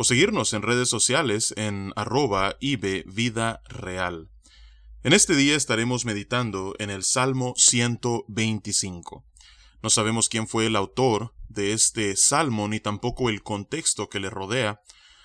o seguirnos en redes sociales en arroba Vida Real. En este día estaremos meditando en el Salmo 125. No sabemos quién fue el autor de este salmo ni tampoco el contexto que le rodea,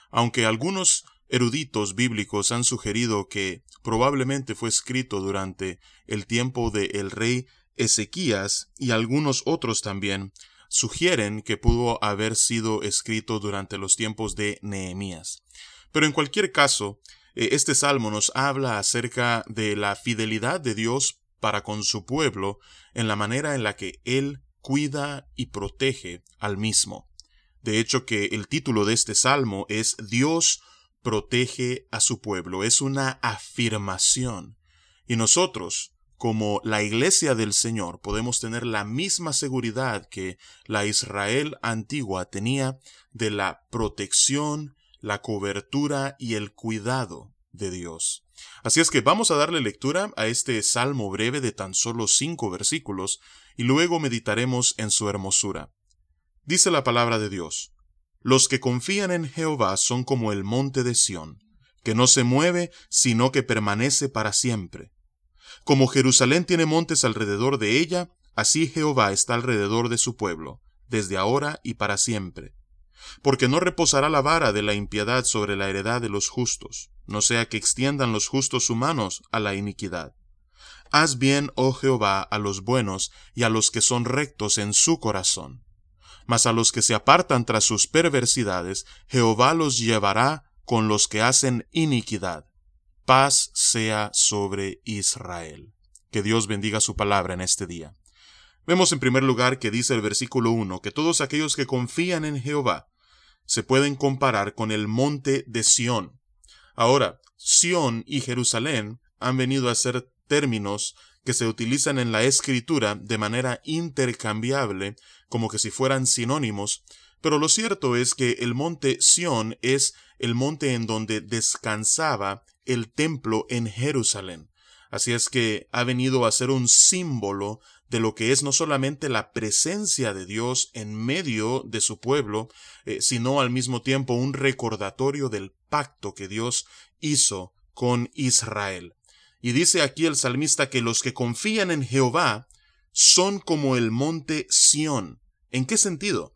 aunque algunos eruditos bíblicos han sugerido que probablemente fue escrito durante el tiempo de el rey Ezequías y algunos otros también sugieren que pudo haber sido escrito durante los tiempos de Nehemías. Pero en cualquier caso, eh, este salmo nos habla acerca de la fidelidad de Dios para con su pueblo en la manera en la que Él cuida y protege al mismo. De hecho que el título de este salmo es Dios protege a su pueblo. Es una afirmación. Y nosotros, como la iglesia del Señor podemos tener la misma seguridad que la Israel antigua tenía de la protección, la cobertura y el cuidado de Dios. Así es que vamos a darle lectura a este salmo breve de tan solo cinco versículos y luego meditaremos en su hermosura. Dice la palabra de Dios, Los que confían en Jehová son como el monte de Sión, que no se mueve, sino que permanece para siempre como Jerusalén tiene montes alrededor de ella, así Jehová está alrededor de su pueblo, desde ahora y para siempre. Porque no reposará la vara de la impiedad sobre la heredad de los justos, no sea que extiendan los justos humanos a la iniquidad. Haz bien, oh Jehová, a los buenos y a los que son rectos en su corazón. Mas a los que se apartan tras sus perversidades, Jehová los llevará con los que hacen iniquidad paz sea sobre Israel. Que Dios bendiga su palabra en este día. Vemos en primer lugar que dice el versículo 1 que todos aquellos que confían en Jehová se pueden comparar con el monte de Sión. Ahora, Sión y Jerusalén han venido a ser términos que se utilizan en la escritura de manera intercambiable, como que si fueran sinónimos, pero lo cierto es que el monte Sión es el monte en donde descansaba el templo en Jerusalén. Así es que ha venido a ser un símbolo de lo que es no solamente la presencia de Dios en medio de su pueblo, eh, sino al mismo tiempo un recordatorio del pacto que Dios hizo con Israel. Y dice aquí el salmista que los que confían en Jehová son como el monte Sión. ¿En qué sentido?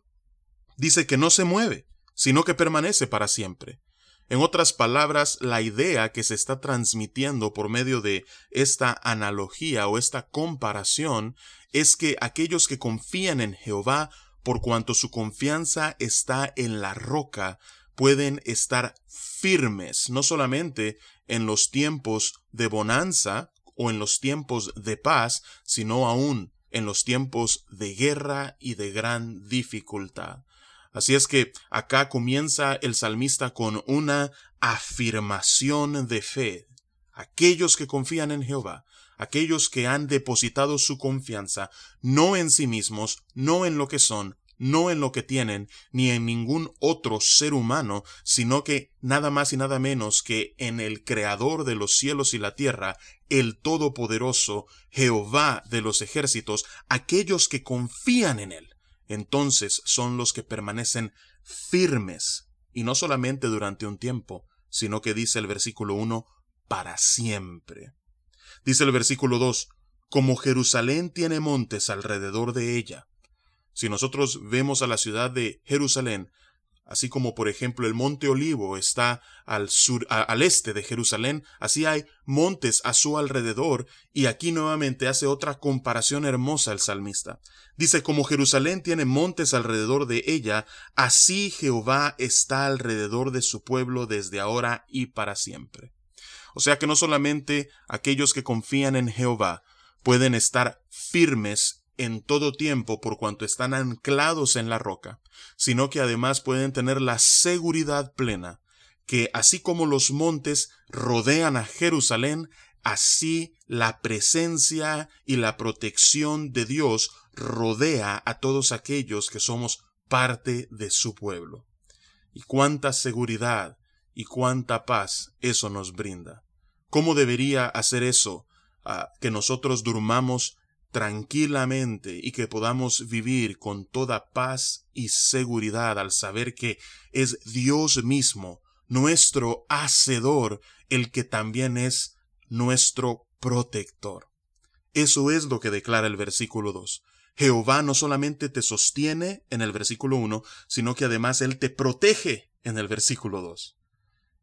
Dice que no se mueve, sino que permanece para siempre. En otras palabras, la idea que se está transmitiendo por medio de esta analogía o esta comparación es que aquellos que confían en Jehová, por cuanto su confianza está en la roca, pueden estar firmes, no solamente en los tiempos de bonanza o en los tiempos de paz, sino aún en los tiempos de guerra y de gran dificultad. Así es que acá comienza el salmista con una afirmación de fe. Aquellos que confían en Jehová, aquellos que han depositado su confianza no en sí mismos, no en lo que son, no en lo que tienen, ni en ningún otro ser humano, sino que nada más y nada menos que en el Creador de los cielos y la tierra, el Todopoderoso, Jehová de los ejércitos, aquellos que confían en Él entonces son los que permanecen firmes, y no solamente durante un tiempo, sino que dice el versículo 1, para siempre. Dice el versículo 2, como Jerusalén tiene montes alrededor de ella. Si nosotros vemos a la ciudad de Jerusalén, Así como por ejemplo el monte Olivo está al sur, al este de Jerusalén, así hay montes a su alrededor, y aquí nuevamente hace otra comparación hermosa el salmista. Dice, como Jerusalén tiene montes alrededor de ella, así Jehová está alrededor de su pueblo desde ahora y para siempre. O sea que no solamente aquellos que confían en Jehová pueden estar firmes en todo tiempo por cuanto están anclados en la roca, sino que además pueden tener la seguridad plena que así como los montes rodean a Jerusalén, así la presencia y la protección de Dios rodea a todos aquellos que somos parte de su pueblo. Y cuánta seguridad y cuánta paz eso nos brinda. ¿Cómo debería hacer eso ah, que nosotros durmamos tranquilamente y que podamos vivir con toda paz y seguridad al saber que es Dios mismo, nuestro Hacedor, el que también es nuestro protector. Eso es lo que declara el versículo 2. Jehová no solamente te sostiene en el versículo 1, sino que además Él te protege en el versículo 2.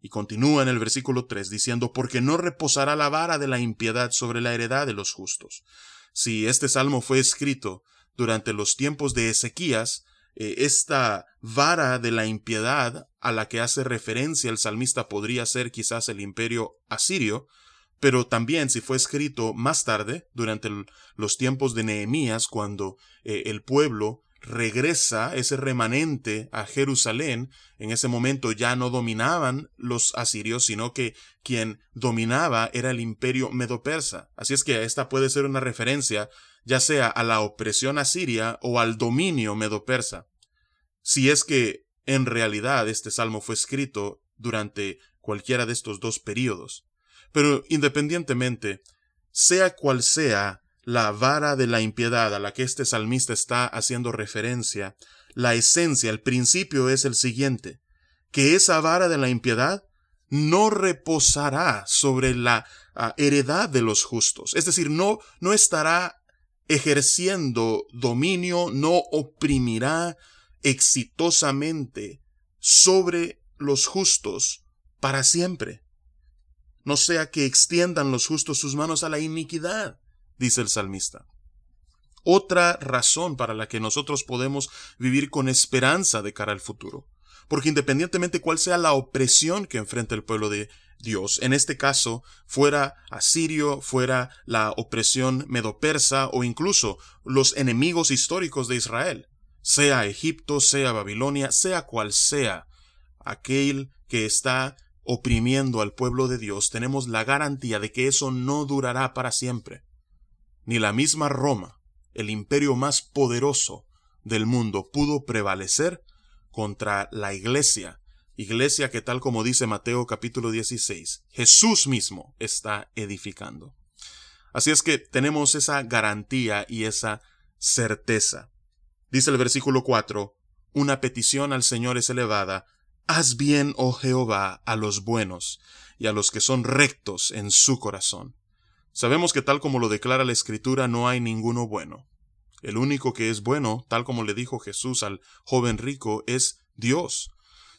Y continúa en el versículo 3 diciendo, porque no reposará la vara de la impiedad sobre la heredad de los justos. Si este salmo fue escrito durante los tiempos de Ezequías, eh, esta vara de la impiedad a la que hace referencia el salmista podría ser quizás el imperio asirio, pero también si fue escrito más tarde, durante los tiempos de Nehemías, cuando eh, el pueblo regresa ese remanente a Jerusalén, en ese momento ya no dominaban los asirios, sino que quien dominaba era el imperio medo-persa. Así es que esta puede ser una referencia ya sea a la opresión asiria o al dominio medo-persa. Si es que en realidad este salmo fue escrito durante cualquiera de estos dos períodos. Pero independientemente, sea cual sea la vara de la impiedad a la que este salmista está haciendo referencia, la esencia, el principio es el siguiente, que esa vara de la impiedad no reposará sobre la ah, heredad de los justos, es decir, no, no estará ejerciendo dominio, no oprimirá exitosamente sobre los justos para siempre. No sea que extiendan los justos sus manos a la iniquidad, dice el salmista. Otra razón para la que nosotros podemos vivir con esperanza de cara al futuro. Porque independientemente cuál sea la opresión que enfrenta el pueblo de Dios, en este caso fuera asirio, fuera la opresión medo-persa o incluso los enemigos históricos de Israel, sea Egipto, sea Babilonia, sea cual sea aquel que está oprimiendo al pueblo de Dios, tenemos la garantía de que eso no durará para siempre. Ni la misma Roma, el imperio más poderoso del mundo, pudo prevalecer contra la iglesia, iglesia que tal como dice Mateo capítulo 16, Jesús mismo está edificando. Así es que tenemos esa garantía y esa certeza. Dice el versículo 4, una petición al Señor es elevada, Haz bien, oh Jehová, a los buenos y a los que son rectos en su corazón. Sabemos que tal como lo declara la Escritura no hay ninguno bueno. El único que es bueno, tal como le dijo Jesús al joven rico, es Dios.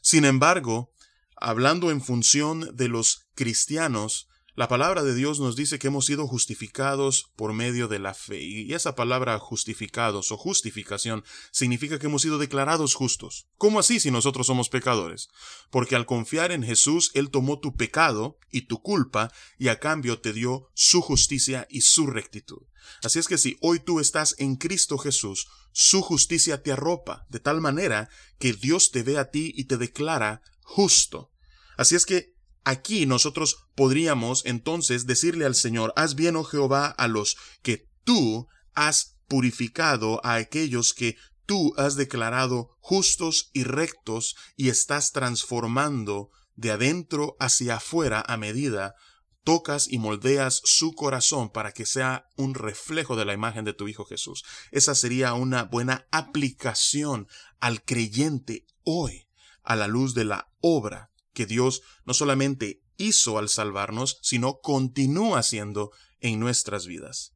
Sin embargo, hablando en función de los cristianos, la palabra de Dios nos dice que hemos sido justificados por medio de la fe. Y esa palabra justificados o justificación significa que hemos sido declarados justos. ¿Cómo así si nosotros somos pecadores? Porque al confiar en Jesús, Él tomó tu pecado y tu culpa y a cambio te dio su justicia y su rectitud. Así es que si hoy tú estás en Cristo Jesús, su justicia te arropa de tal manera que Dios te ve a ti y te declara justo. Así es que Aquí nosotros podríamos entonces decirle al Señor, haz bien, oh Jehová, a los que tú has purificado, a aquellos que tú has declarado justos y rectos y estás transformando de adentro hacia afuera a medida tocas y moldeas su corazón para que sea un reflejo de la imagen de tu Hijo Jesús. Esa sería una buena aplicación al creyente hoy, a la luz de la obra que Dios no solamente hizo al salvarnos, sino continúa haciendo en nuestras vidas.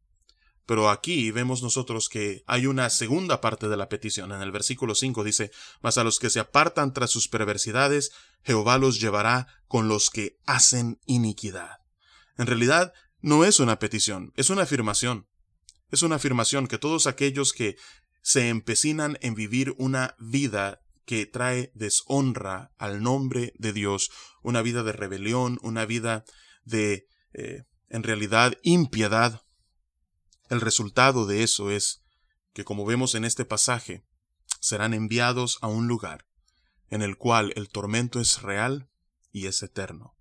Pero aquí vemos nosotros que hay una segunda parte de la petición. En el versículo 5 dice, Mas a los que se apartan tras sus perversidades, Jehová los llevará con los que hacen iniquidad. En realidad, no es una petición, es una afirmación. Es una afirmación que todos aquellos que se empecinan en vivir una vida que trae deshonra al nombre de Dios, una vida de rebelión, una vida de, eh, en realidad, impiedad. El resultado de eso es que, como vemos en este pasaje, serán enviados a un lugar en el cual el tormento es real y es eterno.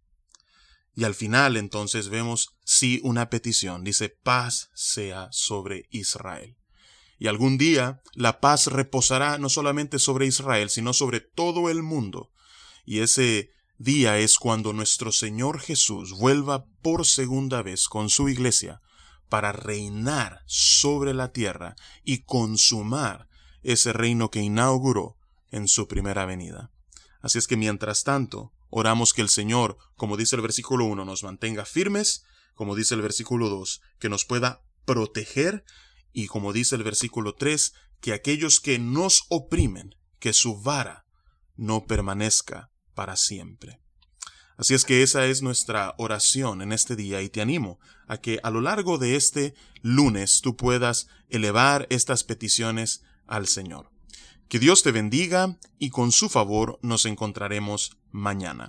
Y al final entonces vemos sí una petición, dice paz sea sobre Israel. Y algún día la paz reposará no solamente sobre Israel, sino sobre todo el mundo. Y ese día es cuando nuestro Señor Jesús vuelva por segunda vez con su iglesia para reinar sobre la tierra y consumar ese reino que inauguró en su primera venida. Así es que mientras tanto, oramos que el Señor, como dice el versículo 1, nos mantenga firmes, como dice el versículo 2, que nos pueda proteger y como dice el versículo 3, que aquellos que nos oprimen, que su vara no permanezca para siempre. Así es que esa es nuestra oración en este día y te animo a que a lo largo de este lunes tú puedas elevar estas peticiones al Señor. Que Dios te bendiga y con su favor nos encontraremos mañana.